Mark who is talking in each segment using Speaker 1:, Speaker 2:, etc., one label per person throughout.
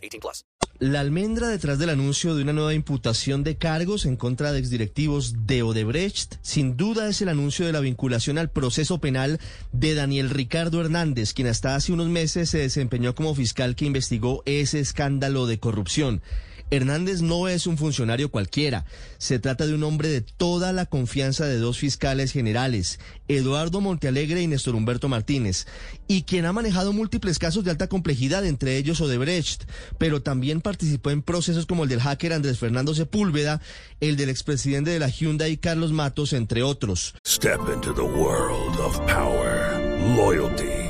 Speaker 1: 18 plus.
Speaker 2: La almendra detrás del anuncio de una nueva imputación de cargos en contra de exdirectivos de Odebrecht, sin duda es el anuncio de la vinculación al proceso penal de Daniel Ricardo Hernández, quien hasta hace unos meses se desempeñó como fiscal que investigó ese escándalo de corrupción. Hernández no es un funcionario cualquiera. Se trata de un hombre de toda la confianza de dos fiscales generales, Eduardo Montealegre y Néstor Humberto Martínez, y quien ha manejado múltiples casos de alta complejidad, entre ellos Odebrecht, pero también participó en procesos como el del hacker Andrés Fernando Sepúlveda, el del expresidente de la Hyundai Carlos Matos, entre otros.
Speaker 3: Step into the world of power, loyalty.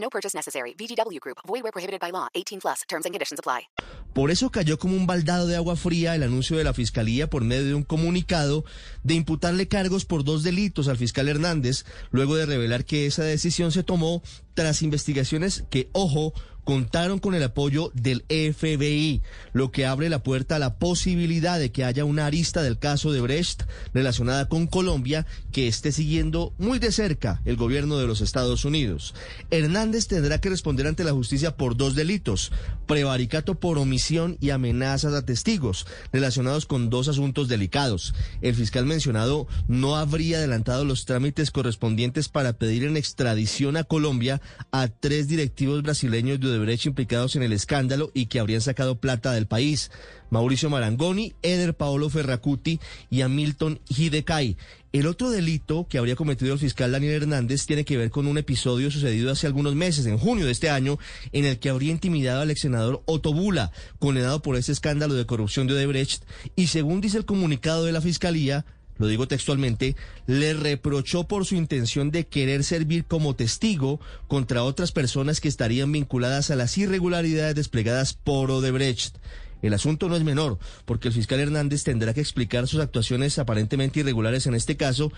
Speaker 4: No purchase necessary. VGW Group. Void where prohibited by law. 18 plus. Terms and conditions apply.
Speaker 2: Por eso cayó como un baldado de agua fría el anuncio de la Fiscalía por medio de un comunicado de imputarle cargos por dos delitos al fiscal Hernández, luego de revelar que esa decisión se tomó tras investigaciones que, ojo, contaron con el apoyo del FBI, lo que abre la puerta a la posibilidad de que haya una arista del caso de Brecht relacionada con Colombia que esté siguiendo muy de cerca el gobierno de los Estados Unidos. Hernández tendrá que responder ante la justicia por dos delitos, prevaricato por omisión y amenazas a testigos, relacionados con dos asuntos delicados. El fiscal mencionado no habría adelantado los trámites correspondientes para pedir en extradición a Colombia a tres directivos brasileños de Odebrecht implicados en el escándalo y que habrían sacado plata del país. Mauricio Marangoni, Eder Paolo Ferracuti y Hamilton Hidecay. El otro delito que habría cometido el fiscal Daniel Hernández tiene que ver con un episodio sucedido hace algunos meses, en junio de este año, en el que habría intimidado al ex senador Otto Bula, condenado por ese escándalo de corrupción de Odebrecht, y según dice el comunicado de la fiscalía, lo digo textualmente, le reprochó por su intención de querer servir como testigo contra otras personas que estarían vinculadas a las irregularidades desplegadas por Odebrecht. El asunto no es menor, porque el fiscal Hernández tendrá que explicar sus actuaciones aparentemente irregulares en este caso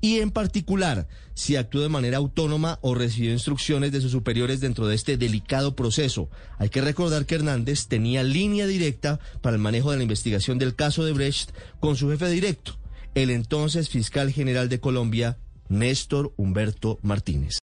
Speaker 2: y en particular si actuó de manera autónoma o recibió instrucciones de sus superiores dentro de este delicado proceso. Hay que recordar que Hernández tenía línea directa para el manejo de la investigación del caso de Brecht con su jefe directo, el entonces fiscal general de Colombia, Néstor Humberto Martínez.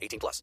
Speaker 1: 18 plus.